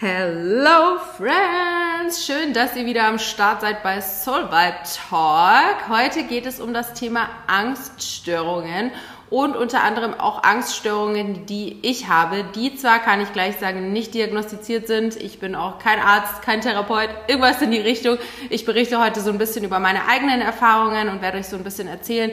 Hello Friends! Schön, dass ihr wieder am Start seid bei Soul Vibe Talk. Heute geht es um das Thema Angststörungen und unter anderem auch Angststörungen, die ich habe, die zwar, kann ich gleich sagen, nicht diagnostiziert sind. Ich bin auch kein Arzt, kein Therapeut, irgendwas in die Richtung. Ich berichte heute so ein bisschen über meine eigenen Erfahrungen und werde euch so ein bisschen erzählen,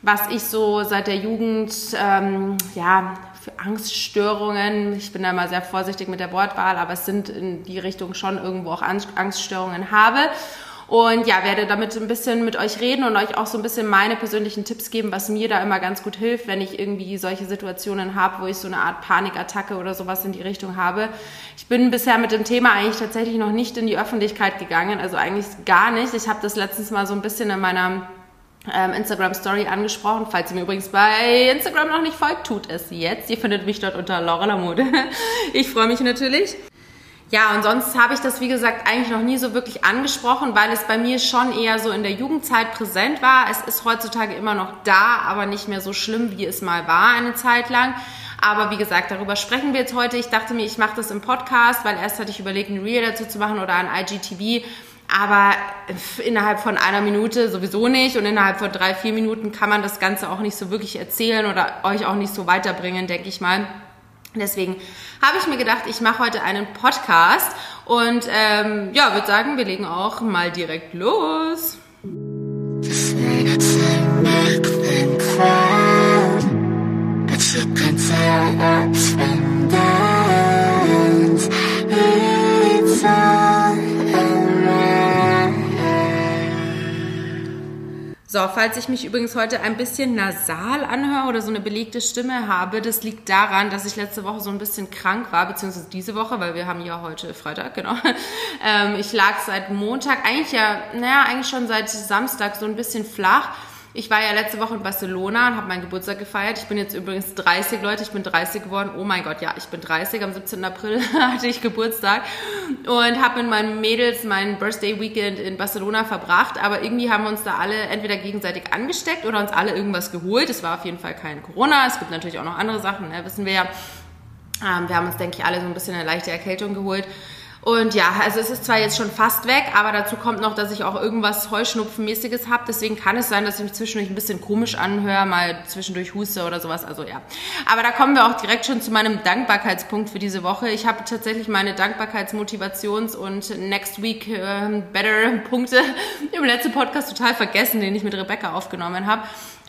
was ich so seit der Jugend, ähm, ja, für Angststörungen. Ich bin da mal sehr vorsichtig mit der Wortwahl, aber es sind in die Richtung schon irgendwo auch Angststörungen habe. Und ja, werde damit ein bisschen mit euch reden und euch auch so ein bisschen meine persönlichen Tipps geben, was mir da immer ganz gut hilft, wenn ich irgendwie solche Situationen habe, wo ich so eine Art Panikattacke oder sowas in die Richtung habe. Ich bin bisher mit dem Thema eigentlich tatsächlich noch nicht in die Öffentlichkeit gegangen, also eigentlich gar nicht. Ich habe das letztens mal so ein bisschen in meiner Instagram Story angesprochen. Falls ihr mir übrigens bei Instagram noch nicht folgt, tut es jetzt. Ihr findet mich dort unter Laura Lamode. Ich freue mich natürlich. Ja, und sonst habe ich das, wie gesagt, eigentlich noch nie so wirklich angesprochen, weil es bei mir schon eher so in der Jugendzeit präsent war. Es ist heutzutage immer noch da, aber nicht mehr so schlimm, wie es mal war eine Zeit lang. Aber wie gesagt, darüber sprechen wir jetzt heute. Ich dachte mir, ich mache das im Podcast, weil erst hatte ich überlegt, ein Reel dazu zu machen oder ein IGTV aber innerhalb von einer Minute sowieso nicht und innerhalb von drei, vier Minuten kann man das Ganze auch nicht so wirklich erzählen oder euch auch nicht so weiterbringen, denke ich mal. Deswegen habe ich mir gedacht, ich mache heute einen Podcast und ähm, ja, würde sagen, wir legen auch mal direkt los. It's So, falls ich mich übrigens heute ein bisschen nasal anhöre oder so eine belegte Stimme habe, das liegt daran, dass ich letzte Woche so ein bisschen krank war, beziehungsweise diese Woche, weil wir haben ja heute Freitag, genau. Ähm, ich lag seit Montag, eigentlich ja, naja, eigentlich schon seit Samstag so ein bisschen flach ich war ja letzte Woche in Barcelona und habe meinen Geburtstag gefeiert. Ich bin jetzt übrigens 30, Leute. Ich bin 30 geworden. Oh mein Gott, ja, ich bin 30. Am 17. April hatte ich Geburtstag und habe mit meinen Mädels meinen Birthday Weekend in Barcelona verbracht. Aber irgendwie haben wir uns da alle entweder gegenseitig angesteckt oder uns alle irgendwas geholt. Es war auf jeden Fall kein Corona. Es gibt natürlich auch noch andere Sachen, ne? wissen wir ja. Ähm, wir haben uns, denke ich, alle so ein bisschen eine leichte Erkältung geholt. Und ja, also es ist zwar jetzt schon fast weg, aber dazu kommt noch, dass ich auch irgendwas Heuschnupfenmäßiges habe. Deswegen kann es sein, dass ich mich zwischendurch ein bisschen komisch anhöre, mal zwischendurch huste oder sowas. Also ja. Aber da kommen wir auch direkt schon zu meinem Dankbarkeitspunkt für diese Woche. Ich habe tatsächlich meine Dankbarkeitsmotivations- und Next Week äh, Better Punkte im letzten Podcast total vergessen, den ich mit Rebecca aufgenommen habe.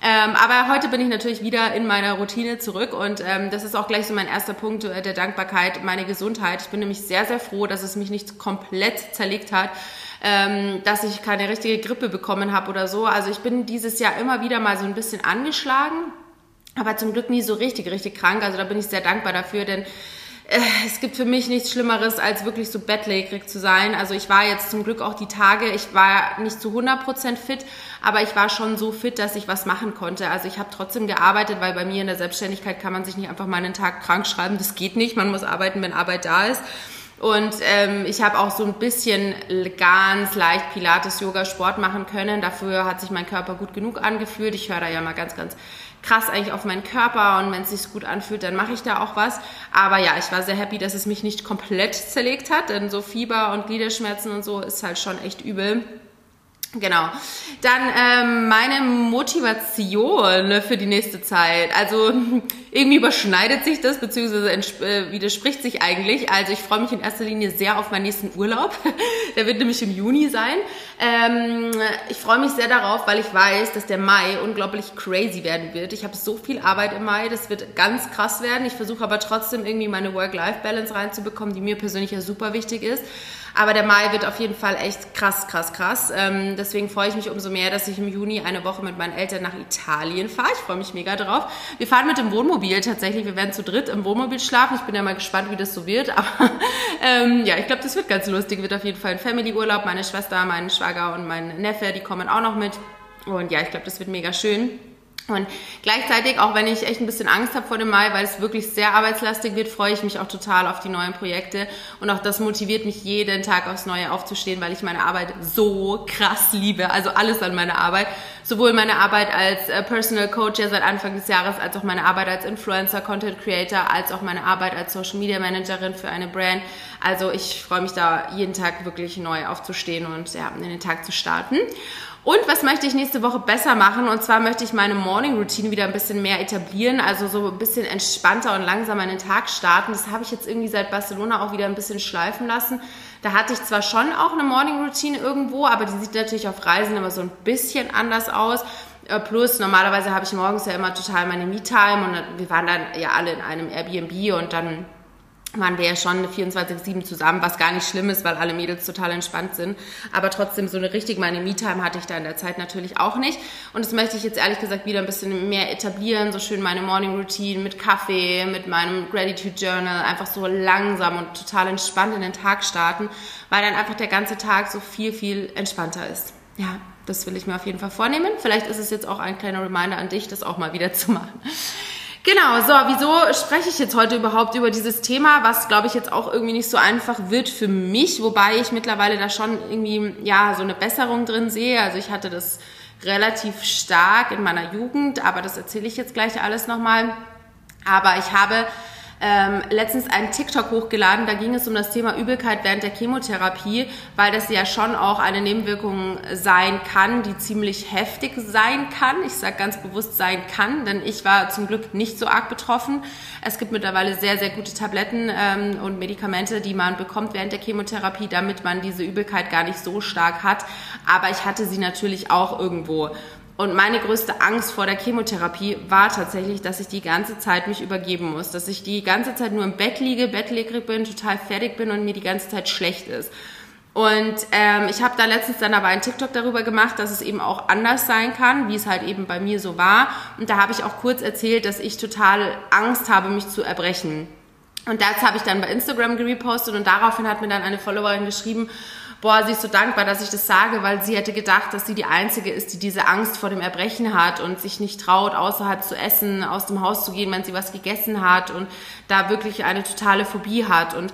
Ähm, aber heute bin ich natürlich wieder in meiner Routine zurück und ähm, das ist auch gleich so mein erster Punkt äh, der Dankbarkeit, meine Gesundheit. Ich bin nämlich sehr, sehr froh, dass es mich nicht komplett zerlegt hat, ähm, dass ich keine richtige Grippe bekommen habe oder so. Also ich bin dieses Jahr immer wieder mal so ein bisschen angeschlagen, aber zum Glück nie so richtig, richtig krank. Also da bin ich sehr dankbar dafür, denn es gibt für mich nichts Schlimmeres, als wirklich so bettlägerig zu sein. Also ich war jetzt zum Glück auch die Tage, ich war nicht zu 100% fit, aber ich war schon so fit, dass ich was machen konnte. Also ich habe trotzdem gearbeitet, weil bei mir in der Selbstständigkeit kann man sich nicht einfach mal einen Tag krank schreiben. Das geht nicht. Man muss arbeiten, wenn Arbeit da ist. Und ähm, ich habe auch so ein bisschen ganz leicht Pilates, Yoga, Sport machen können. Dafür hat sich mein Körper gut genug angefühlt. Ich höre da ja mal ganz, ganz krass eigentlich auf meinen Körper und wenn es sich gut anfühlt, dann mache ich da auch was. Aber ja, ich war sehr happy, dass es mich nicht komplett zerlegt hat, denn so Fieber und Gliederschmerzen und so ist halt schon echt übel. Genau. Dann ähm, meine Motivation für die nächste Zeit. Also irgendwie überschneidet sich das, beziehungsweise äh, widerspricht sich eigentlich. Also ich freue mich in erster Linie sehr auf meinen nächsten Urlaub. der wird nämlich im Juni sein. Ähm, ich freue mich sehr darauf, weil ich weiß, dass der Mai unglaublich crazy werden wird. Ich habe so viel Arbeit im Mai, das wird ganz krass werden. Ich versuche aber trotzdem irgendwie meine Work-Life-Balance reinzubekommen, die mir persönlich ja super wichtig ist. Aber der Mai wird auf jeden Fall echt krass, krass, krass. Ähm, deswegen freue ich mich umso mehr, dass ich im Juni eine Woche mit meinen Eltern nach Italien fahre. Ich freue mich mega drauf. Wir fahren mit dem Wohnmobil tatsächlich. Wir werden zu dritt im Wohnmobil schlafen. Ich bin ja mal gespannt, wie das so wird. Aber ähm, ja, ich glaube, das wird ganz lustig. Wird auf jeden Fall ein Family-Urlaub. Meine Schwester, mein Schwager und mein Neffe, die kommen auch noch mit. Und ja, ich glaube, das wird mega schön. Und gleichzeitig, auch wenn ich echt ein bisschen Angst habe vor dem Mai, weil es wirklich sehr arbeitslastig wird, freue ich mich auch total auf die neuen Projekte. Und auch das motiviert mich jeden Tag aufs Neue aufzustehen, weil ich meine Arbeit so krass liebe. Also alles an meiner Arbeit. Sowohl meine Arbeit als äh, Personal Coach ja seit Anfang des Jahres, als auch meine Arbeit als Influencer, Content Creator, als auch meine Arbeit als Social Media Managerin für eine Brand. Also ich freue mich da jeden Tag wirklich neu aufzustehen und ja, in den Tag zu starten. Und was möchte ich nächste Woche besser machen? Und zwar möchte ich meine Morning Routine wieder ein bisschen mehr etablieren, also so ein bisschen entspannter und langsamer in den Tag starten. Das habe ich jetzt irgendwie seit Barcelona auch wieder ein bisschen schleifen lassen. Da hatte ich zwar schon auch eine Morning Routine irgendwo, aber die sieht natürlich auf Reisen immer so ein bisschen anders aus. Äh, plus, normalerweise habe ich morgens ja immer total meine Me-Time und wir waren dann ja alle in einem Airbnb und dann waren wir ja schon 24-7 zusammen, was gar nicht schlimm ist, weil alle Mädels total entspannt sind. Aber trotzdem, so eine richtig meine Me-Time hatte ich da in der Zeit natürlich auch nicht. Und das möchte ich jetzt ehrlich gesagt wieder ein bisschen mehr etablieren, so schön meine Morning Routine mit Kaffee, mit meinem Gratitude Journal, einfach so langsam und total entspannt in den Tag starten, weil dann einfach der ganze Tag so viel, viel entspannter ist. Ja, das will ich mir auf jeden Fall vornehmen. Vielleicht ist es jetzt auch ein kleiner Reminder an dich, das auch mal wieder zu machen. Genau, so, wieso spreche ich jetzt heute überhaupt über dieses Thema, was glaube ich jetzt auch irgendwie nicht so einfach wird für mich, wobei ich mittlerweile da schon irgendwie, ja, so eine Besserung drin sehe. Also ich hatte das relativ stark in meiner Jugend, aber das erzähle ich jetzt gleich alles nochmal. Aber ich habe ähm, letztens einen TikTok hochgeladen, da ging es um das Thema Übelkeit während der Chemotherapie, weil das ja schon auch eine Nebenwirkung sein kann, die ziemlich heftig sein kann. Ich sage ganz bewusst sein kann, denn ich war zum Glück nicht so arg betroffen. Es gibt mittlerweile sehr, sehr gute Tabletten ähm, und Medikamente, die man bekommt während der Chemotherapie, damit man diese Übelkeit gar nicht so stark hat. Aber ich hatte sie natürlich auch irgendwo. Und meine größte Angst vor der Chemotherapie war tatsächlich, dass ich die ganze Zeit mich übergeben muss, dass ich die ganze Zeit nur im Bett liege, bettlägerig bin, total fertig bin und mir die ganze Zeit schlecht ist. Und ähm, ich habe da letztens dann aber einen TikTok darüber gemacht, dass es eben auch anders sein kann, wie es halt eben bei mir so war. Und da habe ich auch kurz erzählt, dass ich total Angst habe, mich zu erbrechen. Und das habe ich dann bei Instagram gerepostet und daraufhin hat mir dann eine Followerin geschrieben, boah, sie ist so dankbar, dass ich das sage, weil sie hätte gedacht, dass sie die Einzige ist, die diese Angst vor dem Erbrechen hat und sich nicht traut, außerhalb zu essen, aus dem Haus zu gehen, wenn sie was gegessen hat und da wirklich eine totale Phobie hat. Und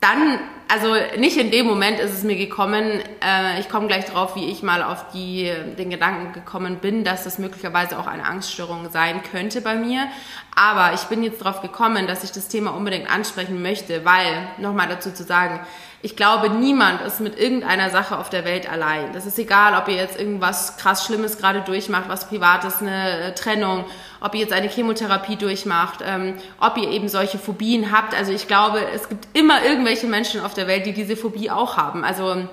dann, also nicht in dem Moment ist es mir gekommen, äh, ich komme gleich drauf, wie ich mal auf die, den Gedanken gekommen bin, dass das möglicherweise auch eine Angststörung sein könnte bei mir. Aber ich bin jetzt drauf gekommen, dass ich das Thema unbedingt ansprechen möchte, weil, nochmal dazu zu sagen, ich glaube, niemand ist mit irgendeiner Sache auf der Welt allein. Das ist egal, ob ihr jetzt irgendwas krass Schlimmes gerade durchmacht, was Privates, eine äh, Trennung, ob ihr jetzt eine Chemotherapie durchmacht, ähm, ob ihr eben solche Phobien habt. Also ich glaube, es gibt immer irgendwelche Menschen auf der Welt, die diese Phobie auch haben. Also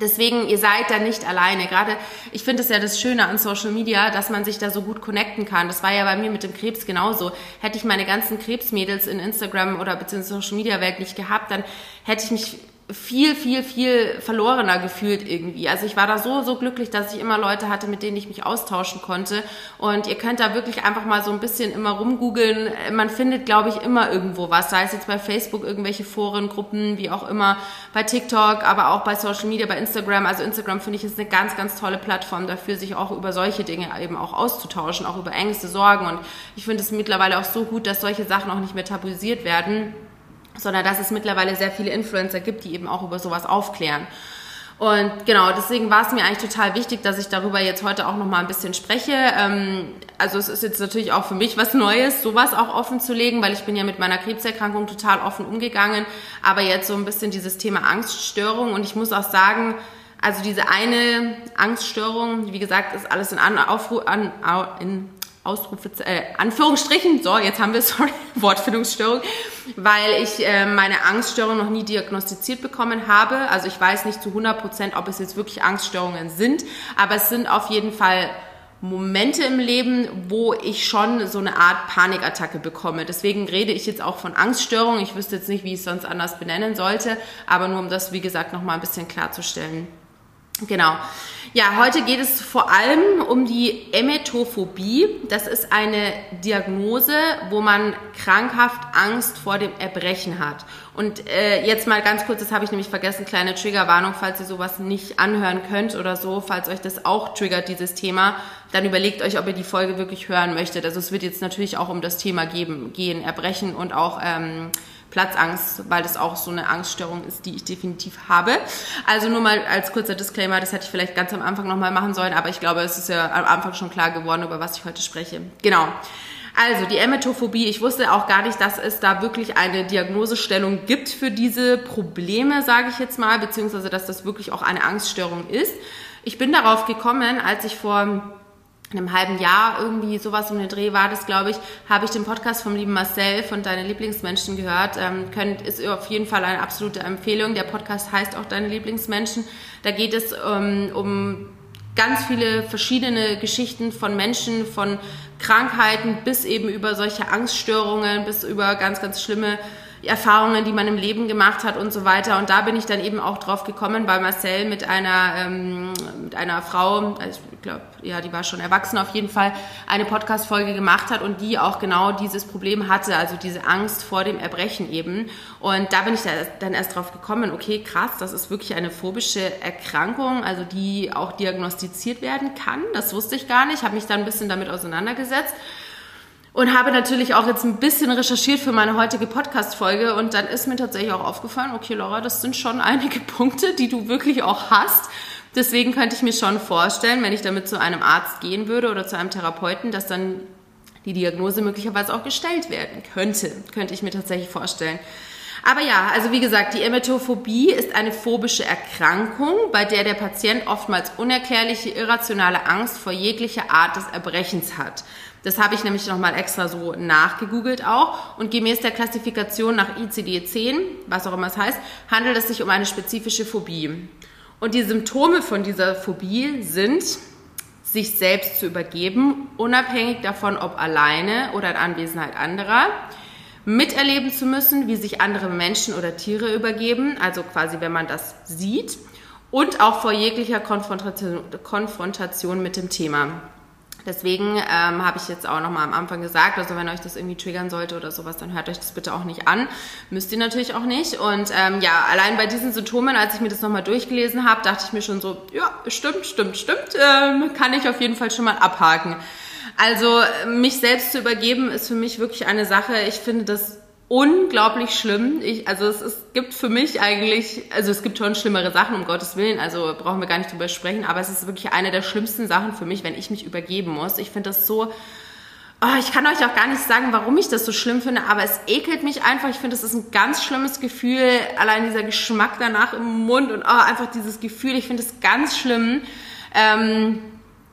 Deswegen, ihr seid da nicht alleine. Gerade, ich finde es ja das Schöne an Social Media, dass man sich da so gut connecten kann. Das war ja bei mir mit dem Krebs genauso. Hätte ich meine ganzen Krebsmädels in Instagram oder beziehungsweise Social Media Welt nicht gehabt, dann hätte ich mich viel, viel, viel verlorener gefühlt irgendwie. Also ich war da so, so glücklich, dass ich immer Leute hatte, mit denen ich mich austauschen konnte. Und ihr könnt da wirklich einfach mal so ein bisschen immer rumgoogeln. Man findet, glaube ich, immer irgendwo was. Sei es jetzt bei Facebook irgendwelche Foren, Gruppen, wie auch immer, bei TikTok, aber auch bei Social Media, bei Instagram. Also Instagram finde ich ist eine ganz, ganz tolle Plattform dafür, sich auch über solche Dinge eben auch auszutauschen, auch über Ängste, Sorgen. Und ich finde es mittlerweile auch so gut, dass solche Sachen auch nicht mehr tabuisiert werden sondern dass es mittlerweile sehr viele Influencer gibt, die eben auch über sowas aufklären. Und genau, deswegen war es mir eigentlich total wichtig, dass ich darüber jetzt heute auch noch mal ein bisschen spreche. Ähm, also es ist jetzt natürlich auch für mich was Neues, sowas auch offen zu legen, weil ich bin ja mit meiner Krebserkrankung total offen umgegangen. Aber jetzt so ein bisschen dieses Thema Angststörung und ich muss auch sagen, also diese eine Angststörung, wie gesagt, ist alles in, Aufru an, in Ausrufe, äh, Anführungsstrichen, so, jetzt haben wir, sorry, Wortfindungsstörung, weil ich äh, meine Angststörung noch nie diagnostiziert bekommen habe. Also ich weiß nicht zu 100 Prozent, ob es jetzt wirklich Angststörungen sind, aber es sind auf jeden Fall Momente im Leben, wo ich schon so eine Art Panikattacke bekomme. Deswegen rede ich jetzt auch von Angststörung. Ich wüsste jetzt nicht, wie ich es sonst anders benennen sollte, aber nur um das, wie gesagt, nochmal ein bisschen klarzustellen. Genau. Ja, heute geht es vor allem um die Emetophobie. Das ist eine Diagnose, wo man krankhaft Angst vor dem Erbrechen hat. Und äh, jetzt mal ganz kurz, das habe ich nämlich vergessen, kleine Triggerwarnung, falls ihr sowas nicht anhören könnt oder so, falls euch das auch triggert, dieses Thema, dann überlegt euch, ob ihr die Folge wirklich hören möchtet. Also es wird jetzt natürlich auch um das Thema geben, gehen, Erbrechen und auch ähm, Platzangst, weil das auch so eine Angststörung ist, die ich definitiv habe. Also nur mal als kurzer Disclaimer, das hätte ich vielleicht ganz am Anfang nochmal machen sollen, aber ich glaube, es ist ja am Anfang schon klar geworden, über was ich heute spreche. Genau. Also die Emetophobie, ich wusste auch gar nicht, dass es da wirklich eine Diagnosestellung gibt für diese Probleme, sage ich jetzt mal, beziehungsweise dass das wirklich auch eine Angststörung ist. Ich bin darauf gekommen, als ich vor einem halben Jahr irgendwie sowas um den Dreh war das, glaube ich, habe ich den Podcast vom lieben Marcel von Deine Lieblingsmenschen gehört. Ähm, könnt, ist auf jeden Fall eine absolute Empfehlung. Der Podcast heißt auch Deine Lieblingsmenschen. Da geht es ähm, um ganz viele verschiedene Geschichten von Menschen, von Krankheiten bis eben über solche Angststörungen, bis über ganz, ganz schlimme Erfahrungen, die man im Leben gemacht hat und so weiter. Und da bin ich dann eben auch drauf gekommen, weil Marcel mit einer, ähm, mit einer Frau, also ich glaube, ja, die war schon erwachsen auf jeden Fall, eine Podcast-Folge gemacht hat und die auch genau dieses Problem hatte, also diese Angst vor dem Erbrechen eben. Und da bin ich dann erst drauf gekommen, okay, krass, das ist wirklich eine phobische Erkrankung, also die auch diagnostiziert werden kann. Das wusste ich gar nicht, habe mich dann ein bisschen damit auseinandergesetzt und habe natürlich auch jetzt ein bisschen recherchiert für meine heutige Podcast-Folge und dann ist mir tatsächlich auch aufgefallen, okay, Laura, das sind schon einige Punkte, die du wirklich auch hast. Deswegen könnte ich mir schon vorstellen, wenn ich damit zu einem Arzt gehen würde oder zu einem Therapeuten, dass dann die Diagnose möglicherweise auch gestellt werden könnte. Könnte ich mir tatsächlich vorstellen. Aber ja, also wie gesagt, die Emetophobie ist eine phobische Erkrankung, bei der der Patient oftmals unerklärliche, irrationale Angst vor jeglicher Art des Erbrechens hat. Das habe ich nämlich nochmal extra so nachgegoogelt auch. Und gemäß der Klassifikation nach ICD-10, was auch immer es heißt, handelt es sich um eine spezifische Phobie. Und die Symptome von dieser Phobie sind, sich selbst zu übergeben, unabhängig davon, ob alleine oder in Anwesenheit anderer, miterleben zu müssen, wie sich andere Menschen oder Tiere übergeben, also quasi wenn man das sieht, und auch vor jeglicher Konfrontation, mit dem Thema. Deswegen ähm, habe ich jetzt auch nochmal am Anfang gesagt, also wenn euch das irgendwie triggern sollte oder sowas, dann hört euch das bitte auch nicht an. Müsst ihr natürlich auch nicht. Und ähm, ja, allein bei diesen Symptomen, als ich mir das nochmal durchgelesen habe, dachte ich mir schon so, ja, stimmt, stimmt, stimmt, ähm, kann ich auf jeden Fall schon mal abhaken. Also mich selbst zu übergeben ist für mich wirklich eine Sache. Ich finde das unglaublich schlimm. Ich, also es, es gibt für mich eigentlich, also es gibt schon schlimmere Sachen, um Gottes Willen, also brauchen wir gar nicht drüber sprechen, aber es ist wirklich eine der schlimmsten Sachen für mich, wenn ich mich übergeben muss. Ich finde das so, oh, ich kann euch auch gar nicht sagen, warum ich das so schlimm finde, aber es ekelt mich einfach. Ich finde, das ist ein ganz schlimmes Gefühl, allein dieser Geschmack danach im Mund und oh, einfach dieses Gefühl, ich finde es ganz schlimm. Ähm,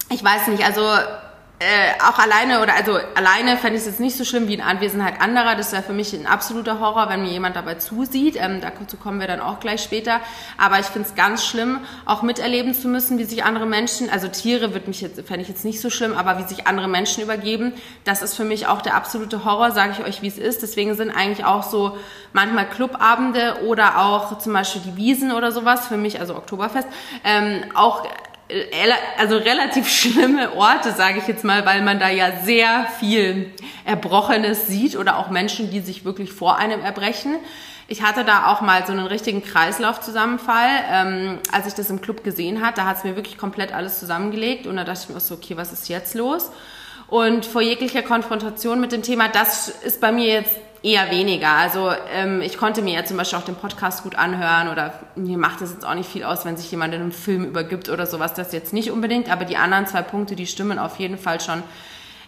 ich weiß nicht, also äh, auch alleine oder also alleine fände ich es jetzt nicht so schlimm wie in Anwesenheit anderer. Das wäre für mich ein absoluter Horror, wenn mir jemand dabei zusieht. Ähm, dazu kommen wir dann auch gleich später. Aber ich finde es ganz schlimm, auch miterleben zu müssen, wie sich andere Menschen, also Tiere wird mich jetzt fände ich jetzt nicht so schlimm, aber wie sich andere Menschen übergeben, das ist für mich auch der absolute Horror, sage ich euch, wie es ist. Deswegen sind eigentlich auch so manchmal Clubabende oder auch zum Beispiel die Wiesen oder sowas für mich, also Oktoberfest, ähm, auch also relativ schlimme Orte, sage ich jetzt mal, weil man da ja sehr viel Erbrochenes sieht oder auch Menschen, die sich wirklich vor einem erbrechen. Ich hatte da auch mal so einen richtigen Kreislaufzusammenfall, ähm, als ich das im Club gesehen hat. Da hat es mir wirklich komplett alles zusammengelegt und da dachte ich mir so, okay, was ist jetzt los? Und vor jeglicher Konfrontation mit dem Thema, das ist bei mir jetzt eher weniger. Also ähm, ich konnte mir ja zum Beispiel auch den Podcast gut anhören oder mir macht das jetzt auch nicht viel aus, wenn sich jemand in einem Film übergibt oder sowas, das jetzt nicht unbedingt, aber die anderen zwei Punkte, die stimmen auf jeden Fall schon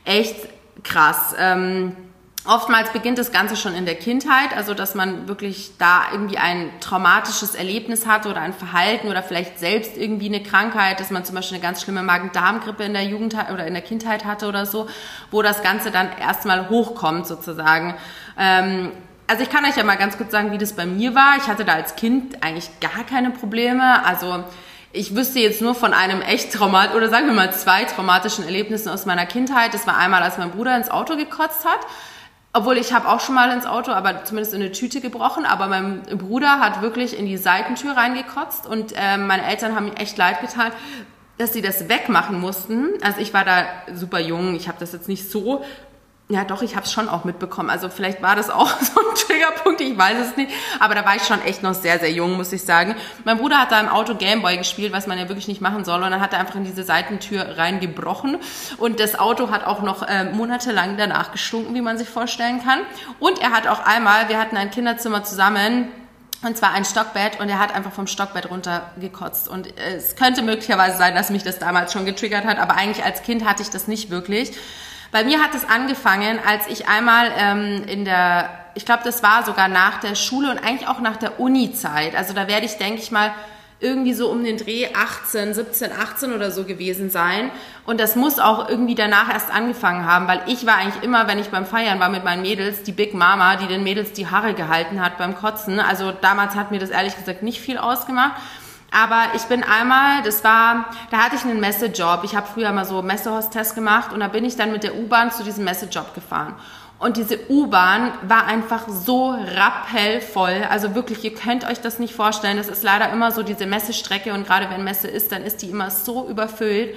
echt krass. Ähm, Oftmals beginnt das Ganze schon in der Kindheit, also dass man wirklich da irgendwie ein traumatisches Erlebnis hat oder ein Verhalten oder vielleicht selbst irgendwie eine Krankheit, dass man zum Beispiel eine ganz schlimme Magen-Darm-Grippe in der Jugend oder in der Kindheit hatte oder so, wo das Ganze dann erstmal hochkommt sozusagen. Ähm, also ich kann euch ja mal ganz kurz sagen, wie das bei mir war. Ich hatte da als Kind eigentlich gar keine Probleme. Also ich wüsste jetzt nur von einem echt traumat oder sagen wir mal zwei traumatischen Erlebnissen aus meiner Kindheit. Das war einmal, als mein Bruder ins Auto gekotzt hat obwohl ich habe auch schon mal ins Auto, aber zumindest in eine Tüte gebrochen. Aber mein Bruder hat wirklich in die Seitentür reingekotzt und äh, meine Eltern haben mir echt leid getan, dass sie das wegmachen mussten. Also ich war da super jung, ich habe das jetzt nicht so ja, doch, ich habe es schon auch mitbekommen. Also vielleicht war das auch so ein Triggerpunkt, ich weiß es nicht. Aber da war ich schon echt noch sehr, sehr jung, muss ich sagen. Mein Bruder hat da im Auto Gameboy gespielt, was man ja wirklich nicht machen soll. Und dann hat er einfach in diese Seitentür reingebrochen. Und das Auto hat auch noch äh, monatelang danach gestunken, wie man sich vorstellen kann. Und er hat auch einmal, wir hatten ein Kinderzimmer zusammen, und zwar ein Stockbett und er hat einfach vom Stockbett runtergekotzt. Und es könnte möglicherweise sein, dass mich das damals schon getriggert hat, aber eigentlich als Kind hatte ich das nicht wirklich. Bei mir hat es angefangen, als ich einmal ähm, in der, ich glaube, das war sogar nach der Schule und eigentlich auch nach der Uni-Zeit. Also da werde ich, denke ich mal, irgendwie so um den Dreh 18, 17, 18 oder so gewesen sein. Und das muss auch irgendwie danach erst angefangen haben, weil ich war eigentlich immer, wenn ich beim Feiern war mit meinen Mädels, die Big Mama, die den Mädels die Haare gehalten hat beim Kotzen. Also damals hat mir das ehrlich gesagt nicht viel ausgemacht. Aber ich bin einmal, das war, da hatte ich einen Messejob. Ich habe früher mal so Messehostess gemacht und da bin ich dann mit der U-Bahn zu diesem Messejob gefahren. Und diese U-Bahn war einfach so rappellvoll. Also wirklich, ihr könnt euch das nicht vorstellen. Das ist leider immer so diese Messestrecke und gerade wenn Messe ist, dann ist die immer so überfüllt.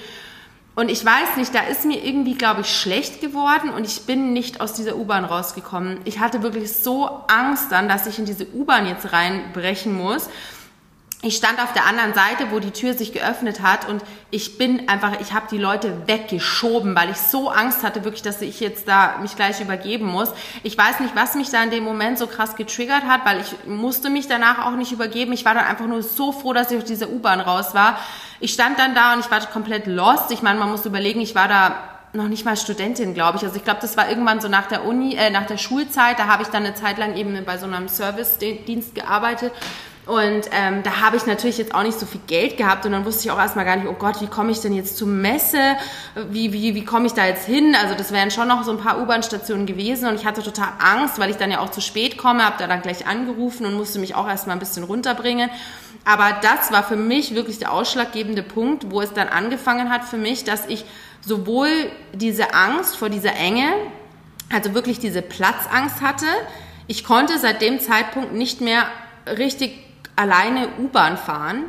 Und ich weiß nicht, da ist mir irgendwie, glaube ich, schlecht geworden und ich bin nicht aus dieser U-Bahn rausgekommen. Ich hatte wirklich so Angst dann, dass ich in diese U-Bahn jetzt reinbrechen muss ich stand auf der anderen Seite, wo die Tür sich geöffnet hat und ich bin einfach, ich habe die Leute weggeschoben, weil ich so Angst hatte, wirklich, dass ich jetzt da mich gleich übergeben muss. Ich weiß nicht, was mich da in dem Moment so krass getriggert hat, weil ich musste mich danach auch nicht übergeben. Ich war dann einfach nur so froh, dass ich aus dieser U-Bahn raus war. Ich stand dann da und ich war komplett lost. Ich meine, man muss überlegen, ich war da noch nicht mal Studentin, glaube ich. Also ich glaube, das war irgendwann so nach der Uni, äh, nach der Schulzeit. Da habe ich dann eine Zeit lang eben bei so einem Service-Dienst gearbeitet und ähm, da habe ich natürlich jetzt auch nicht so viel Geld gehabt und dann wusste ich auch erstmal gar nicht, oh Gott, wie komme ich denn jetzt zur Messe? Wie, wie, wie komme ich da jetzt hin? Also das wären schon noch so ein paar U-Bahn-Stationen gewesen und ich hatte total Angst, weil ich dann ja auch zu spät komme, habe da dann gleich angerufen und musste mich auch erstmal ein bisschen runterbringen. Aber das war für mich wirklich der ausschlaggebende Punkt, wo es dann angefangen hat für mich, dass ich sowohl diese Angst vor dieser Enge, also wirklich diese Platzangst hatte, ich konnte seit dem Zeitpunkt nicht mehr richtig alleine U-Bahn fahren.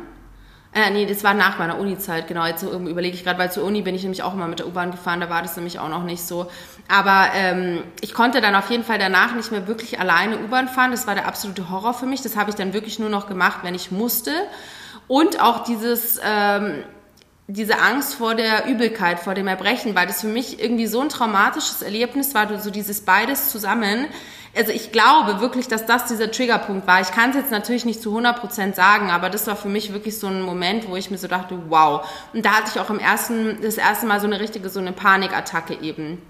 Äh, nee, das war nach meiner Uni-Zeit, genau. Jetzt überlege ich gerade, weil zur Uni bin ich nämlich auch immer mit der U-Bahn gefahren, da war das nämlich auch noch nicht so. Aber ähm, ich konnte dann auf jeden Fall danach nicht mehr wirklich alleine U-Bahn fahren. Das war der absolute Horror für mich. Das habe ich dann wirklich nur noch gemacht, wenn ich musste. Und auch dieses... Ähm, diese Angst vor der Übelkeit, vor dem Erbrechen, weil das für mich irgendwie so ein traumatisches Erlebnis war, so dieses beides zusammen, also ich glaube wirklich, dass das dieser Triggerpunkt war. Ich kann es jetzt natürlich nicht zu 100% sagen, aber das war für mich wirklich so ein Moment, wo ich mir so dachte, wow. Und da hatte ich auch im ersten, das erste Mal so eine richtige, so eine Panikattacke eben.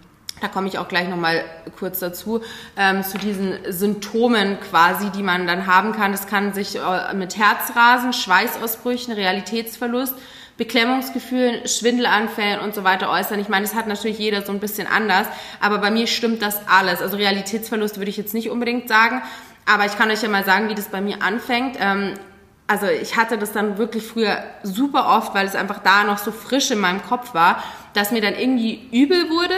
Da komme ich auch gleich nochmal kurz dazu, ähm, zu diesen Symptomen quasi, die man dann haben kann. Das kann sich äh, mit Herzrasen, Schweißausbrüchen, Realitätsverlust, Beklemmungsgefühlen, Schwindelanfällen und so weiter äußern. Ich meine, das hat natürlich jeder so ein bisschen anders, aber bei mir stimmt das alles. Also Realitätsverlust würde ich jetzt nicht unbedingt sagen, aber ich kann euch ja mal sagen, wie das bei mir anfängt. Ähm, also ich hatte das dann wirklich früher super oft, weil es einfach da noch so frisch in meinem Kopf war, dass mir dann irgendwie übel wurde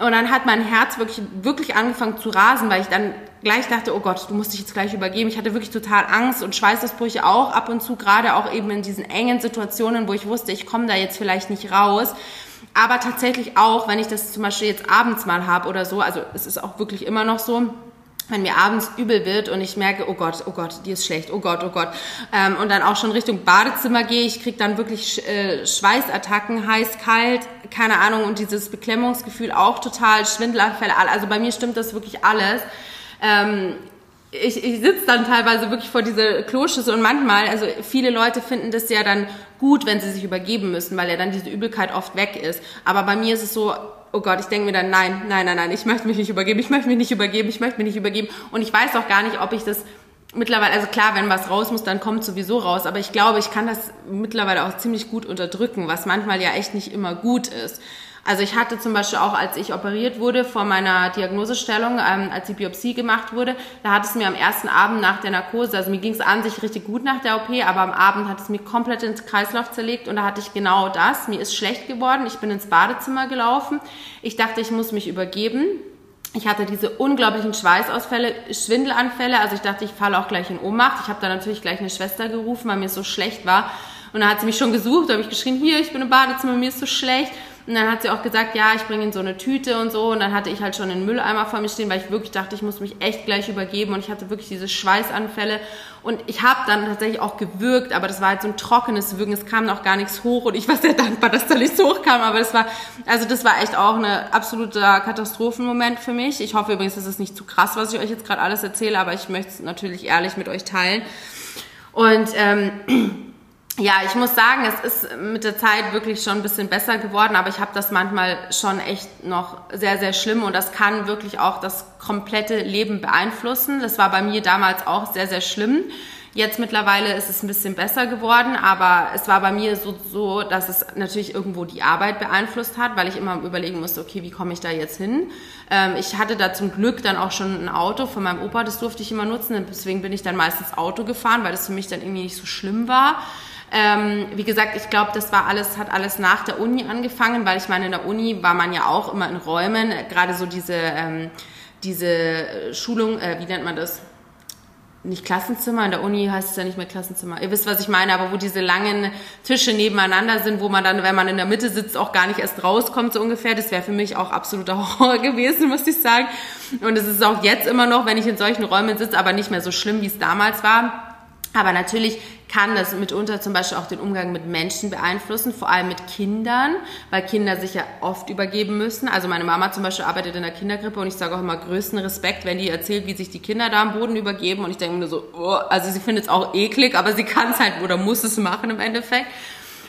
und dann hat mein Herz wirklich, wirklich angefangen zu rasen, weil ich dann gleich dachte, oh Gott, du musst dich jetzt gleich übergeben. Ich hatte wirklich total Angst und Schweißausbrüche auch ab und zu, gerade auch eben in diesen engen Situationen, wo ich wusste, ich komme da jetzt vielleicht nicht raus. Aber tatsächlich auch, wenn ich das zum Beispiel jetzt abends mal habe oder so, also es ist auch wirklich immer noch so, wenn mir abends übel wird und ich merke, oh Gott, oh Gott, die ist schlecht, oh Gott, oh Gott. Ähm, und dann auch schon Richtung Badezimmer gehe, ich kriege dann wirklich äh, Schweißattacken, heiß, kalt, keine Ahnung, und dieses Beklemmungsgefühl auch total, Schwindelanfälle, also bei mir stimmt das wirklich alles ähm, ich, ich sitze dann teilweise wirklich vor dieser Kloschüssel und manchmal, also viele Leute finden das ja dann gut, wenn sie sich übergeben müssen, weil ja dann diese Übelkeit oft weg ist. Aber bei mir ist es so, oh Gott, ich denke mir dann, nein, nein, nein, nein, ich möchte mich nicht übergeben, ich möchte mich nicht übergeben, ich möchte mich nicht übergeben. Und ich weiß auch gar nicht, ob ich das mittlerweile, also klar, wenn was raus muss, dann kommt sowieso raus. Aber ich glaube, ich kann das mittlerweile auch ziemlich gut unterdrücken, was manchmal ja echt nicht immer gut ist. Also ich hatte zum Beispiel auch, als ich operiert wurde vor meiner Diagnosestellung, ähm, als die Biopsie gemacht wurde, da hat es mir am ersten Abend nach der Narkose, also mir ging es an sich richtig gut nach der OP, aber am Abend hat es mir komplett ins Kreislauf zerlegt und da hatte ich genau das. Mir ist schlecht geworden, ich bin ins Badezimmer gelaufen, ich dachte, ich muss mich übergeben Ich hatte diese unglaublichen Schweißausfälle, Schwindelanfälle. Also ich dachte, ich falle auch gleich in Ohnmacht. Ich habe dann natürlich gleich eine Schwester gerufen, weil mir so schlecht war. Und dann hat sie mich schon gesucht, da habe ich geschrien, hier, ich bin im Badezimmer, mir ist so schlecht. Und dann hat sie auch gesagt, ja, ich bringe in so eine Tüte und so. Und dann hatte ich halt schon einen Mülleimer vor mir stehen, weil ich wirklich dachte, ich muss mich echt gleich übergeben. Und ich hatte wirklich diese Schweißanfälle. Und ich habe dann tatsächlich auch gewürgt, aber das war halt so ein trockenes Würgen. Es kam noch gar nichts hoch. Und ich war sehr dankbar, dass da nichts hochkam. Aber das war, also das war echt auch ein absoluter Katastrophenmoment für mich. Ich hoffe übrigens, das ist nicht zu krass, was ich euch jetzt gerade alles erzähle, aber ich möchte es natürlich ehrlich mit euch teilen. Und ähm, ja, ich muss sagen, es ist mit der Zeit wirklich schon ein bisschen besser geworden, aber ich habe das manchmal schon echt noch sehr, sehr schlimm und das kann wirklich auch das komplette Leben beeinflussen. Das war bei mir damals auch sehr, sehr schlimm. Jetzt mittlerweile ist es ein bisschen besser geworden, aber es war bei mir so, so, dass es natürlich irgendwo die Arbeit beeinflusst hat, weil ich immer überlegen musste, okay, wie komme ich da jetzt hin? Ähm, ich hatte da zum Glück dann auch schon ein Auto von meinem Opa, das durfte ich immer nutzen, deswegen bin ich dann meistens Auto gefahren, weil das für mich dann irgendwie nicht so schlimm war. Ähm, wie gesagt, ich glaube, das war alles, hat alles nach der Uni angefangen, weil ich meine, in der Uni war man ja auch immer in Räumen, gerade so diese, ähm, diese Schulung, äh, wie nennt man das? Nicht Klassenzimmer, in der Uni heißt es ja nicht mehr Klassenzimmer. Ihr wisst, was ich meine, aber wo diese langen Tische nebeneinander sind, wo man dann, wenn man in der Mitte sitzt, auch gar nicht erst rauskommt, so ungefähr. Das wäre für mich auch absoluter Horror gewesen, muss ich sagen. Und es ist auch jetzt immer noch, wenn ich in solchen Räumen sitze, aber nicht mehr so schlimm, wie es damals war. Aber natürlich kann das mitunter zum Beispiel auch den Umgang mit Menschen beeinflussen, vor allem mit Kindern, weil Kinder sich ja oft übergeben müssen. Also meine Mama zum Beispiel arbeitet in der Kindergrippe und ich sage auch immer größten Respekt, wenn die erzählt, wie sich die Kinder da am Boden übergeben und ich denke mir nur so, oh, also sie findet es auch eklig, aber sie kann es halt oder muss es machen im Endeffekt.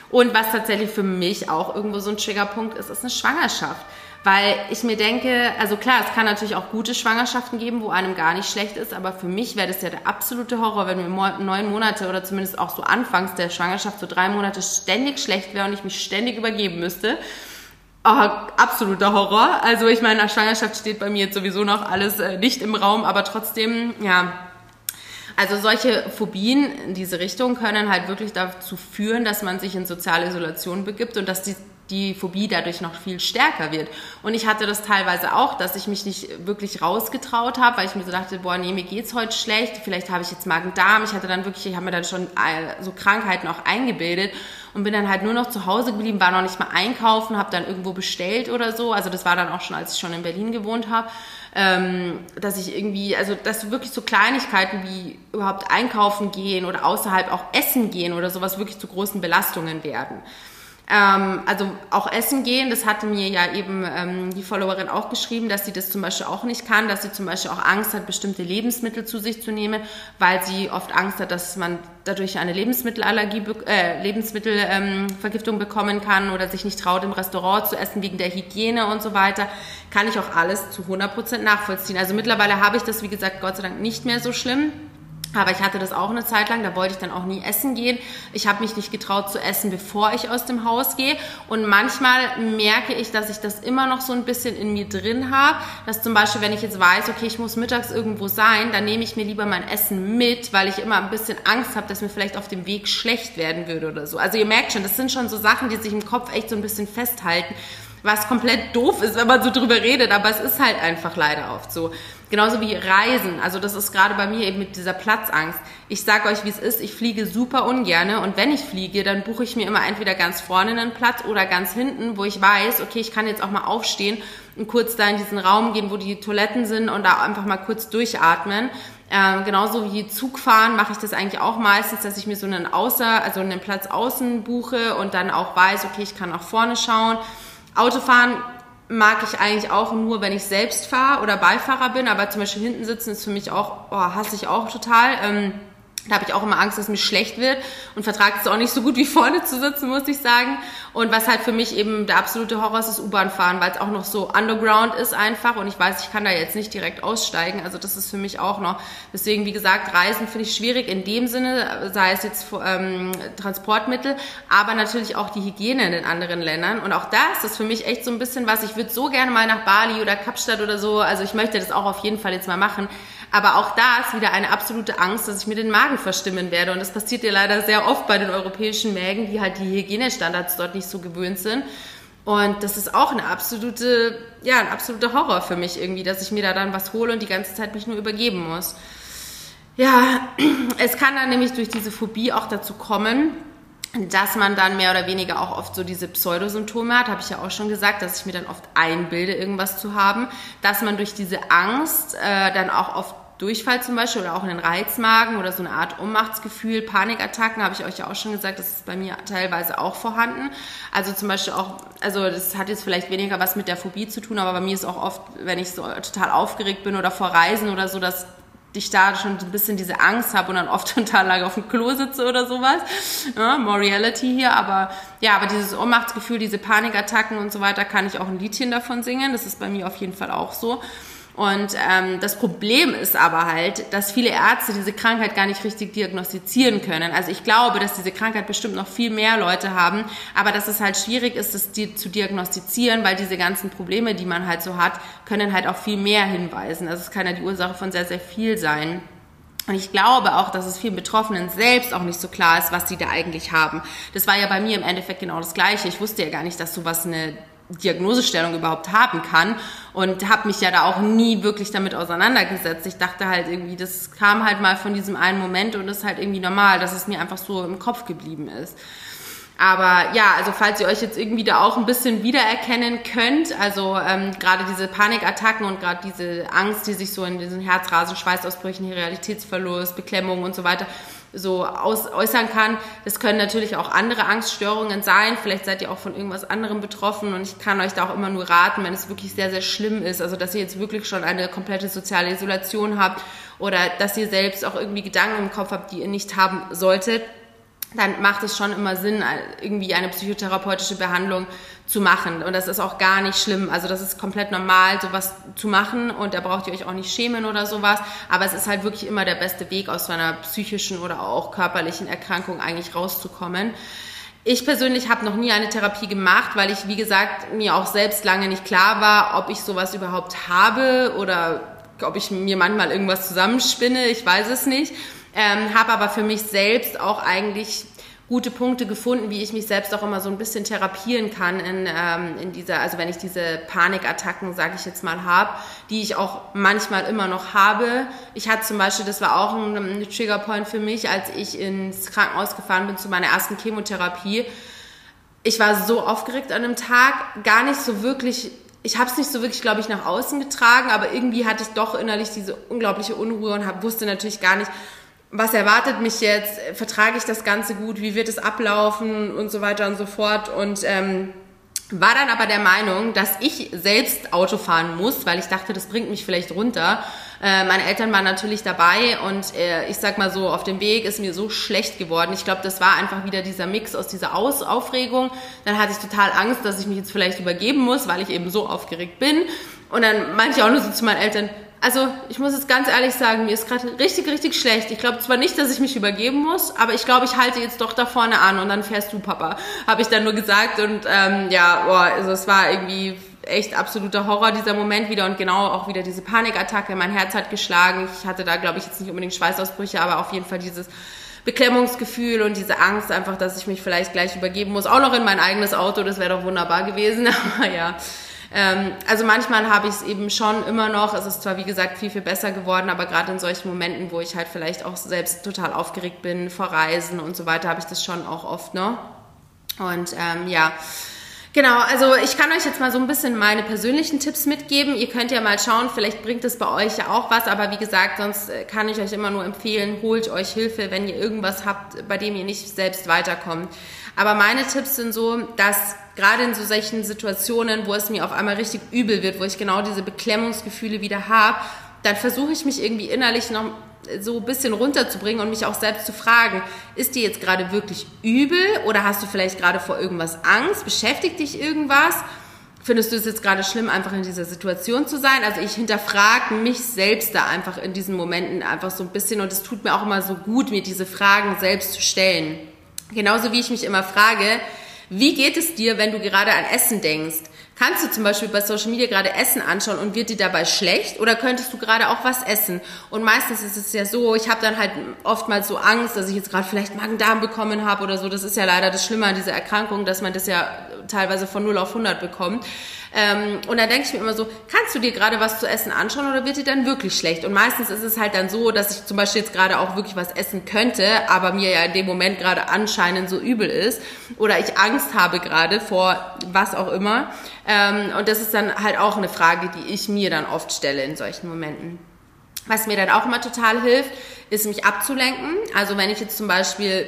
Und was tatsächlich für mich auch irgendwo so ein Triggerpunkt ist, ist eine Schwangerschaft. Weil ich mir denke, also klar, es kann natürlich auch gute Schwangerschaften geben, wo einem gar nicht schlecht ist, aber für mich wäre das ja der absolute Horror, wenn mir neun Monate oder zumindest auch so anfangs der Schwangerschaft so drei Monate ständig schlecht wäre und ich mich ständig übergeben müsste. Oh, absoluter Horror. Also ich meine, nach Schwangerschaft steht bei mir jetzt sowieso noch alles äh, nicht im Raum, aber trotzdem, ja, also solche Phobien in diese Richtung können halt wirklich dazu führen, dass man sich in soziale Isolation begibt und dass die die Phobie dadurch noch viel stärker wird. Und ich hatte das teilweise auch, dass ich mich nicht wirklich rausgetraut habe, weil ich mir so dachte, boah, nee, mir geht's heute schlecht, vielleicht habe ich jetzt Magen-Darm. Ich hatte dann wirklich, ich habe mir dann schon äh, so Krankheiten auch eingebildet und bin dann halt nur noch zu Hause geblieben, war noch nicht mal einkaufen, habe dann irgendwo bestellt oder so. Also das war dann auch schon, als ich schon in Berlin gewohnt habe, ähm, dass ich irgendwie, also dass wirklich so Kleinigkeiten wie überhaupt einkaufen gehen oder außerhalb auch essen gehen oder sowas wirklich zu großen Belastungen werden. Ähm, also auch essen gehen, das hatte mir ja eben ähm, die Followerin auch geschrieben, dass sie das zum Beispiel auch nicht kann, dass sie zum Beispiel auch Angst hat, bestimmte Lebensmittel zu sich zu nehmen, weil sie oft Angst hat, dass man dadurch eine Lebensmittelallergie, äh, Lebensmittelvergiftung ähm, bekommen kann oder sich nicht traut, im Restaurant zu essen wegen der Hygiene und so weiter, kann ich auch alles zu 100% nachvollziehen. Also mittlerweile habe ich das, wie gesagt, Gott sei Dank nicht mehr so schlimm. Aber ich hatte das auch eine Zeit lang, da wollte ich dann auch nie essen gehen. Ich habe mich nicht getraut zu essen, bevor ich aus dem Haus gehe. Und manchmal merke ich, dass ich das immer noch so ein bisschen in mir drin habe. Dass zum Beispiel, wenn ich jetzt weiß, okay, ich muss mittags irgendwo sein, dann nehme ich mir lieber mein Essen mit, weil ich immer ein bisschen Angst habe, dass mir vielleicht auf dem Weg schlecht werden würde oder so. Also ihr merkt schon, das sind schon so Sachen, die sich im Kopf echt so ein bisschen festhalten was komplett doof ist, wenn man so drüber redet, aber es ist halt einfach leider oft so. Genauso wie Reisen. Also das ist gerade bei mir eben mit dieser Platzangst. Ich sage euch, wie es ist. Ich fliege super ungerne und wenn ich fliege, dann buche ich mir immer entweder ganz vorne einen Platz oder ganz hinten, wo ich weiß, okay, ich kann jetzt auch mal aufstehen und kurz da in diesen Raum gehen, wo die Toiletten sind und da einfach mal kurz durchatmen. Ähm, genauso wie Zugfahren mache ich das eigentlich auch meistens, dass ich mir so einen Außer, also einen Platz außen buche und dann auch weiß, okay, ich kann auch vorne schauen. Autofahren mag ich eigentlich auch nur, wenn ich selbst fahre oder Beifahrer bin, aber zum Beispiel hinten sitzen ist für mich auch, oh, hasse ich auch total. Ähm, da habe ich auch immer Angst, dass mir schlecht wird und vertrage es auch nicht so gut wie vorne zu sitzen, muss ich sagen. Und was halt für mich eben der absolute Horror ist, ist U-Bahn fahren, weil es auch noch so underground ist einfach und ich weiß, ich kann da jetzt nicht direkt aussteigen. Also das ist für mich auch noch. Deswegen, wie gesagt, Reisen finde ich schwierig in dem Sinne, sei es jetzt ähm, Transportmittel, aber natürlich auch die Hygiene in den anderen Ländern. Und auch da ist das für mich echt so ein bisschen was. Ich würde so gerne mal nach Bali oder Kapstadt oder so. Also ich möchte das auch auf jeden Fall jetzt mal machen. Aber auch da ist wieder eine absolute Angst, dass ich mir den Magen verstimmen werde. Und das passiert ja leider sehr oft bei den europäischen Mägen, die halt die Hygienestandards dort nicht so gewöhnt sind. Und das ist auch eine absolute, ja, ein absoluter Horror für mich irgendwie, dass ich mir da dann was hole und die ganze Zeit mich nur übergeben muss. Ja, es kann dann nämlich durch diese Phobie auch dazu kommen, dass man dann mehr oder weniger auch oft so diese Pseudosymptome hat, habe ich ja auch schon gesagt, dass ich mir dann oft einbilde, irgendwas zu haben, dass man durch diese Angst äh, dann auch oft Durchfall zum Beispiel oder auch einen Reizmagen oder so eine Art Ohnmachtsgefühl, Panikattacken, habe ich euch ja auch schon gesagt, das ist bei mir teilweise auch vorhanden. Also zum Beispiel auch, also das hat jetzt vielleicht weniger was mit der Phobie zu tun, aber bei mir ist auch oft, wenn ich so total aufgeregt bin oder vor Reisen oder so, dass ich da schon ein bisschen diese Angst habe und dann oft total lange auf dem Klo sitze oder sowas. Ja, more Reality hier, aber ja, aber dieses Ohnmachtsgefühl, diese Panikattacken und so weiter, kann ich auch ein Liedchen davon singen. Das ist bei mir auf jeden Fall auch so. Und ähm, das Problem ist aber halt, dass viele Ärzte diese Krankheit gar nicht richtig diagnostizieren können. Also ich glaube, dass diese Krankheit bestimmt noch viel mehr Leute haben, aber dass es halt schwierig ist, das zu diagnostizieren, weil diese ganzen Probleme, die man halt so hat, können halt auf viel mehr hinweisen. Also es kann ja die Ursache von sehr, sehr viel sein. Und ich glaube auch, dass es vielen Betroffenen selbst auch nicht so klar ist, was sie da eigentlich haben. Das war ja bei mir im Endeffekt genau das Gleiche. Ich wusste ja gar nicht, dass sowas eine Diagnosestellung überhaupt haben kann und habe mich ja da auch nie wirklich damit auseinandergesetzt. Ich dachte halt irgendwie, das kam halt mal von diesem einen Moment und ist halt irgendwie normal, dass es mir einfach so im Kopf geblieben ist. Aber ja, also falls ihr euch jetzt irgendwie da auch ein bisschen wiedererkennen könnt, also ähm, gerade diese Panikattacken und gerade diese Angst, die sich so in diesen Herzrasen, Schweißausbrüchen, Realitätsverlust, Beklemmung und so weiter so aus, äußern kann. Das können natürlich auch andere Angststörungen sein. Vielleicht seid ihr auch von irgendwas anderem betroffen und ich kann euch da auch immer nur raten, wenn es wirklich sehr, sehr schlimm ist, also dass ihr jetzt wirklich schon eine komplette soziale Isolation habt oder dass ihr selbst auch irgendwie Gedanken im Kopf habt, die ihr nicht haben solltet, dann macht es schon immer Sinn, irgendwie eine psychotherapeutische Behandlung zu machen. Und das ist auch gar nicht schlimm. Also das ist komplett normal, sowas zu machen und da braucht ihr euch auch nicht schämen oder sowas. Aber es ist halt wirklich immer der beste Weg, aus so einer psychischen oder auch körperlichen Erkrankung eigentlich rauszukommen. Ich persönlich habe noch nie eine Therapie gemacht, weil ich, wie gesagt, mir auch selbst lange nicht klar war, ob ich sowas überhaupt habe oder ob ich mir manchmal irgendwas zusammenspinne. Ich weiß es nicht ähm, habe aber für mich selbst auch eigentlich gute Punkte gefunden, wie ich mich selbst auch immer so ein bisschen therapieren kann in, ähm, in dieser, also wenn ich diese Panikattacken, sage ich jetzt mal, habe, die ich auch manchmal immer noch habe. Ich hatte zum Beispiel, das war auch ein, ein Triggerpoint für mich, als ich ins Krankenhaus gefahren bin zu meiner ersten Chemotherapie. Ich war so aufgeregt an einem Tag, gar nicht so wirklich ich habe es nicht so wirklich, glaube ich, nach außen getragen, aber irgendwie hatte ich doch innerlich diese unglaubliche Unruhe und hab, wusste natürlich gar nicht, was erwartet mich jetzt, vertrage ich das Ganze gut, wie wird es ablaufen und so weiter und so fort. Und ähm, war dann aber der Meinung, dass ich selbst Auto fahren muss, weil ich dachte, das bringt mich vielleicht runter. Äh, meine Eltern waren natürlich dabei und äh, ich sag mal so, auf dem Weg ist mir so schlecht geworden. Ich glaube, das war einfach wieder dieser Mix aus dieser aus Aufregung. Dann hatte ich total Angst, dass ich mich jetzt vielleicht übergeben muss, weil ich eben so aufgeregt bin. Und dann meinte ich auch nur so zu meinen Eltern, also ich muss jetzt ganz ehrlich sagen, mir ist gerade richtig, richtig schlecht. Ich glaube zwar nicht, dass ich mich übergeben muss, aber ich glaube, ich halte jetzt doch da vorne an und dann fährst du, Papa, habe ich dann nur gesagt. Und ähm, ja, boah, also es war irgendwie echt absoluter Horror dieser Moment wieder und genau auch wieder diese Panikattacke. Mein Herz hat geschlagen. Ich hatte da, glaube ich, jetzt nicht unbedingt Schweißausbrüche, aber auf jeden Fall dieses Beklemmungsgefühl und diese Angst einfach, dass ich mich vielleicht gleich übergeben muss. Auch noch in mein eigenes Auto, das wäre doch wunderbar gewesen. Aber ja, ähm, also manchmal habe ich es eben schon immer noch. Es ist zwar, wie gesagt, viel, viel besser geworden, aber gerade in solchen Momenten, wo ich halt vielleicht auch selbst total aufgeregt bin vor Reisen und so weiter, habe ich das schon auch oft, ne? Und ähm, ja, Genau, also ich kann euch jetzt mal so ein bisschen meine persönlichen Tipps mitgeben. Ihr könnt ja mal schauen, vielleicht bringt es bei euch ja auch was, aber wie gesagt, sonst äh, kann ich euch immer nur empfehlen, holt euch Hilfe, wenn ihr irgendwas habt, bei dem ihr nicht selbst weiterkommt. Aber meine Tipps sind so, dass gerade in so solchen Situationen, wo es mir auf einmal richtig übel wird, wo ich genau diese Beklemmungsgefühle wieder habe, dann versuche ich mich irgendwie innerlich noch so ein bisschen runterzubringen und mich auch selbst zu fragen, ist dir jetzt gerade wirklich übel oder hast du vielleicht gerade vor irgendwas Angst? Beschäftigt dich irgendwas? Findest du es jetzt gerade schlimm, einfach in dieser Situation zu sein? Also ich hinterfrage mich selbst da einfach in diesen Momenten einfach so ein bisschen und es tut mir auch immer so gut, mir diese Fragen selbst zu stellen. Genauso wie ich mich immer frage, wie geht es dir, wenn du gerade an Essen denkst? Kannst du zum Beispiel bei Social Media gerade Essen anschauen und wird dir dabei schlecht oder könntest du gerade auch was essen? Und meistens ist es ja so, ich habe dann halt oftmals so Angst, dass ich jetzt gerade vielleicht Magen-Darm bekommen habe oder so. Das ist ja leider das Schlimme an dieser Erkrankung, dass man das ja teilweise von 0 auf 100 bekommt. Ähm, und dann denke ich mir immer so, kannst du dir gerade was zu essen anschauen oder wird dir dann wirklich schlecht? Und meistens ist es halt dann so, dass ich zum Beispiel jetzt gerade auch wirklich was essen könnte, aber mir ja in dem Moment gerade anscheinend so übel ist oder ich Angst habe gerade vor was auch immer. Ähm, und das ist dann halt auch eine Frage, die ich mir dann oft stelle in solchen Momenten. Was mir dann auch immer total hilft, ist mich abzulenken. Also wenn ich jetzt zum Beispiel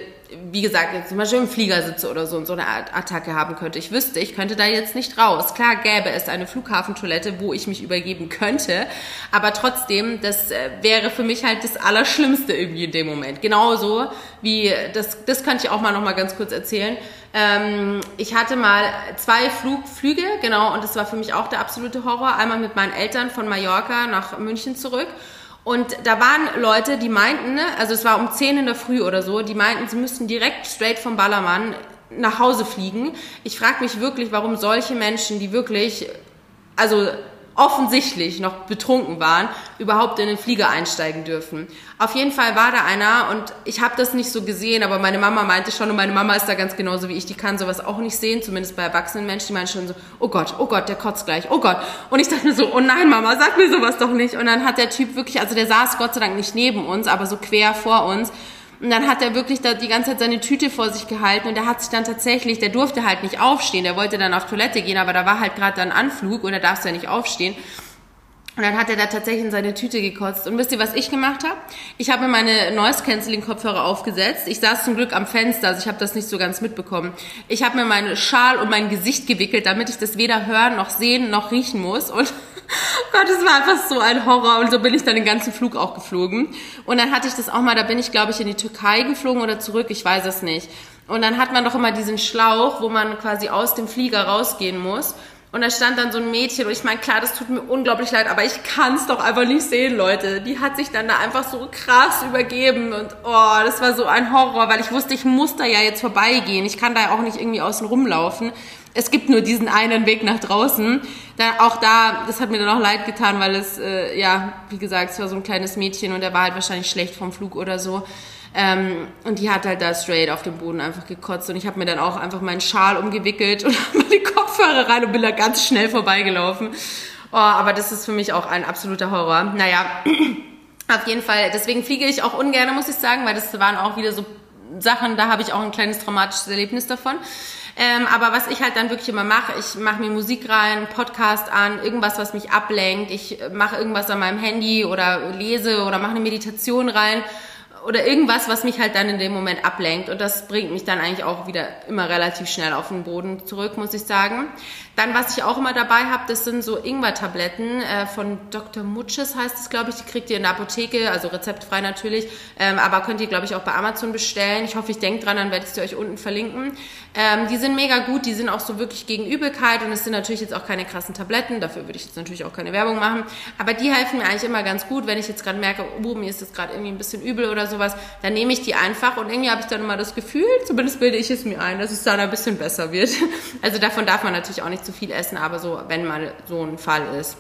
wie gesagt, jetzt zum Beispiel im Flieger sitze oder so und so eine Attacke haben könnte. Ich wüsste, ich könnte da jetzt nicht raus. Klar gäbe es eine Flughafentoilette, wo ich mich übergeben könnte, aber trotzdem, das äh, wäre für mich halt das Allerschlimmste irgendwie in dem Moment. Genauso wie, das, das könnte ich auch mal noch mal ganz kurz erzählen. Ähm, ich hatte mal zwei Flugflüge, genau, und das war für mich auch der absolute Horror. Einmal mit meinen Eltern von Mallorca nach München zurück und da waren Leute, die meinten, ne, also es war um 10 in der Früh oder so, die meinten, sie müssten direkt straight vom Ballermann nach Hause fliegen. Ich frage mich wirklich, warum solche Menschen, die wirklich, also offensichtlich noch betrunken waren, überhaupt in den Flieger einsteigen dürfen. Auf jeden Fall war da einer und ich habe das nicht so gesehen, aber meine Mama meinte schon und meine Mama ist da ganz genauso wie ich, die kann sowas auch nicht sehen, zumindest bei erwachsenen Menschen, die meinen schon so, oh Gott, oh Gott, der kotzt gleich, oh Gott. Und ich dachte mir so, oh nein Mama, sag mir sowas doch nicht. Und dann hat der Typ wirklich, also der saß Gott sei Dank nicht neben uns, aber so quer vor uns und dann hat er wirklich da die ganze Zeit seine Tüte vor sich gehalten und er hat sich dann tatsächlich, der durfte halt nicht aufstehen, der wollte dann auf Toilette gehen, aber da war halt gerade dann Anflug und er darf ja nicht aufstehen. Und dann hat er da tatsächlich in seine Tüte gekotzt. Und wisst ihr, was ich gemacht habe? Ich habe mir meine Noise-Canceling-Kopfhörer aufgesetzt. Ich saß zum Glück am Fenster, also ich habe das nicht so ganz mitbekommen. Ich habe mir meinen Schal um mein Gesicht gewickelt, damit ich das weder hören, noch sehen, noch riechen muss. Und Gott, es war einfach so ein Horror. Und so bin ich dann den ganzen Flug auch geflogen. Und dann hatte ich das auch mal, da bin ich, glaube ich, in die Türkei geflogen oder zurück, ich weiß es nicht. Und dann hat man doch immer diesen Schlauch, wo man quasi aus dem Flieger rausgehen muss. Und da stand dann so ein Mädchen und ich meine, klar, das tut mir unglaublich leid, aber ich kann es doch einfach nicht sehen, Leute. Die hat sich dann da einfach so krass übergeben und oh, das war so ein Horror, weil ich wusste, ich muss da ja jetzt vorbeigehen. Ich kann da ja auch nicht irgendwie außen rumlaufen. Es gibt nur diesen einen Weg nach draußen. Da, auch da, das hat mir dann auch leid getan, weil es, äh, ja, wie gesagt, es war so ein kleines Mädchen und der war halt wahrscheinlich schlecht vom Flug oder so. Ähm, und die hat halt da straight auf dem Boden einfach gekotzt. Und ich habe mir dann auch einfach meinen Schal umgewickelt und die Kopfhörer rein und bin da ganz schnell vorbeigelaufen. Oh, aber das ist für mich auch ein absoluter Horror. Naja, auf jeden Fall. Deswegen fliege ich auch ungern, muss ich sagen, weil das waren auch wieder so Sachen, da habe ich auch ein kleines traumatisches Erlebnis davon. Ähm, aber was ich halt dann wirklich immer mache, ich mache mir Musik rein, Podcast an, irgendwas, was mich ablenkt. Ich mache irgendwas an meinem Handy oder lese oder mache eine Meditation rein oder irgendwas, was mich halt dann in dem Moment ablenkt. Und das bringt mich dann eigentlich auch wieder immer relativ schnell auf den Boden zurück, muss ich sagen. Dann, was ich auch immer dabei habe, das sind so Ingwer-Tabletten äh, von Dr. Mutsches heißt es, glaube ich. Die kriegt ihr in der Apotheke, also rezeptfrei natürlich. Ähm, aber könnt ihr, glaube ich, auch bei Amazon bestellen. Ich hoffe, ich denke dran, dann werde ich sie euch unten verlinken. Ähm, die sind mega gut, die sind auch so wirklich gegen Übelkeit und es sind natürlich jetzt auch keine krassen Tabletten. Dafür würde ich jetzt natürlich auch keine Werbung machen. Aber die helfen mir eigentlich immer ganz gut, wenn ich jetzt gerade merke, oh, mir ist jetzt gerade irgendwie ein bisschen übel oder sowas, dann nehme ich die einfach und irgendwie habe ich dann immer das Gefühl, zumindest bilde ich es mir ein, dass es dann ein bisschen besser wird. Also davon darf man natürlich auch nicht zu viel essen, aber so, wenn mal so ein Fall ist.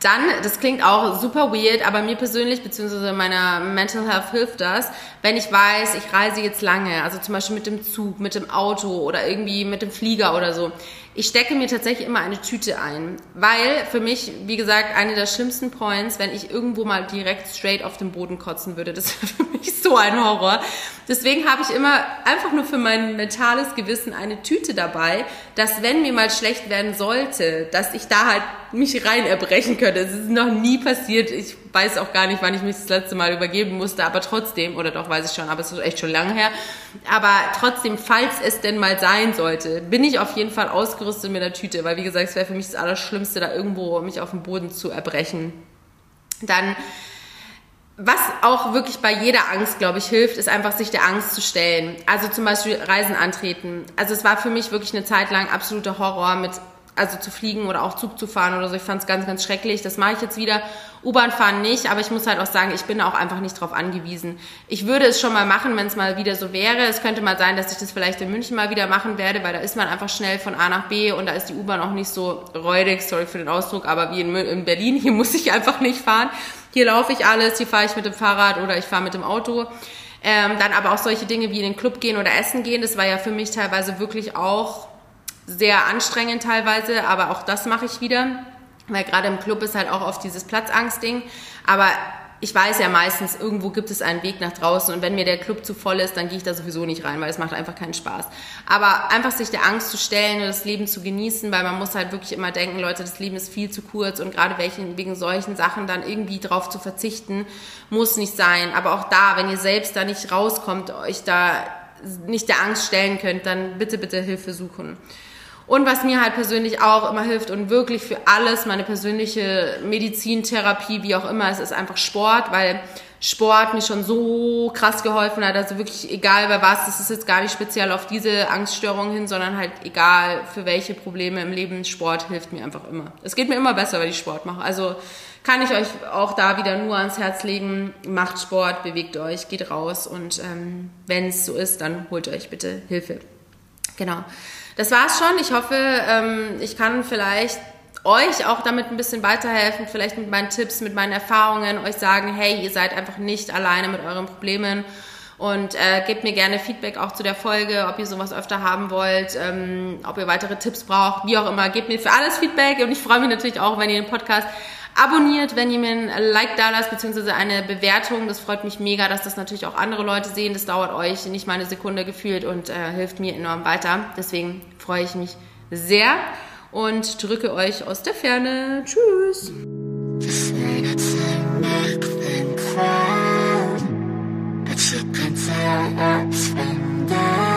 Dann, das klingt auch super weird, aber mir persönlich, beziehungsweise meiner Mental Health hilft das, wenn ich weiß, ich reise jetzt lange, also zum Beispiel mit dem Zug, mit dem Auto oder irgendwie mit dem Flieger oder so. Ich stecke mir tatsächlich immer eine Tüte ein, weil für mich, wie gesagt, eine der schlimmsten Points, wenn ich irgendwo mal direkt straight auf den Boden kotzen würde, das wäre für mich so ein Horror. Deswegen habe ich immer einfach nur für mein mentales Gewissen eine Tüte dabei, dass wenn mir mal schlecht werden sollte, dass ich da halt mich rein erbrechen könnte. Es ist noch nie passiert. Ich weiß auch gar nicht, wann ich mich das letzte Mal übergeben musste, aber trotzdem, oder doch weiß ich schon, aber es ist echt schon lange her. Aber trotzdem, falls es denn mal sein sollte, bin ich auf jeden Fall ausgerüstet mit der Tüte, weil wie gesagt, es wäre für mich das Allerschlimmste, da irgendwo mich auf dem Boden zu erbrechen. Dann was auch wirklich bei jeder Angst, glaube ich, hilft, ist einfach sich der Angst zu stellen. Also zum Beispiel Reisen antreten. Also es war für mich wirklich eine Zeit lang absoluter Horror mit also zu fliegen oder auch Zug zu fahren oder so. Ich fand es ganz, ganz schrecklich. Das mache ich jetzt wieder. U-Bahn fahren nicht, aber ich muss halt auch sagen, ich bin auch einfach nicht drauf angewiesen. Ich würde es schon mal machen, wenn es mal wieder so wäre. Es könnte mal sein, dass ich das vielleicht in München mal wieder machen werde, weil da ist man einfach schnell von A nach B und da ist die U-Bahn auch nicht so räudig, sorry für den Ausdruck, aber wie in, in Berlin, hier muss ich einfach nicht fahren. Hier laufe ich alles, hier fahre ich mit dem Fahrrad oder ich fahre mit dem Auto. Ähm, dann aber auch solche Dinge wie in den Club gehen oder essen gehen, das war ja für mich teilweise wirklich auch sehr anstrengend teilweise, aber auch das mache ich wieder, weil gerade im Club ist halt auch oft dieses Platzangstding. Aber ich weiß ja meistens, irgendwo gibt es einen Weg nach draußen und wenn mir der Club zu voll ist, dann gehe ich da sowieso nicht rein, weil es macht einfach keinen Spaß. Aber einfach sich der Angst zu stellen und das Leben zu genießen, weil man muss halt wirklich immer denken, Leute, das Leben ist viel zu kurz und gerade wegen solchen Sachen dann irgendwie drauf zu verzichten, muss nicht sein. Aber auch da, wenn ihr selbst da nicht rauskommt, euch da nicht der Angst stellen könnt, dann bitte, bitte Hilfe suchen. Und was mir halt persönlich auch immer hilft und wirklich für alles, meine persönliche Medizin, Therapie, wie auch immer, es ist einfach Sport, weil Sport mir schon so krass geholfen hat. Also wirklich egal bei was, das ist jetzt gar nicht speziell auf diese Angststörung hin, sondern halt egal für welche Probleme im Leben, Sport hilft mir einfach immer. Es geht mir immer besser, weil ich Sport mache. Also kann ich euch auch da wieder nur ans Herz legen, macht Sport, bewegt euch, geht raus und ähm, wenn es so ist, dann holt euch bitte Hilfe. Genau. Das war's schon. Ich hoffe, ähm, ich kann vielleicht euch auch damit ein bisschen weiterhelfen, vielleicht mit meinen Tipps, mit meinen Erfahrungen, euch sagen, hey, ihr seid einfach nicht alleine mit euren Problemen. Und äh, gebt mir gerne Feedback auch zu der Folge, ob ihr sowas öfter haben wollt, ähm, ob ihr weitere Tipps braucht, wie auch immer. Gebt mir für alles Feedback und ich freue mich natürlich auch, wenn ihr den Podcast abonniert, wenn ihr mir ein Like da lasst, beziehungsweise eine Bewertung. Das freut mich mega, dass das natürlich auch andere Leute sehen. Das dauert euch nicht mal eine Sekunde gefühlt und äh, hilft mir enorm weiter. Deswegen freue ich mich sehr und drücke euch aus der Ferne. Tschüss! down.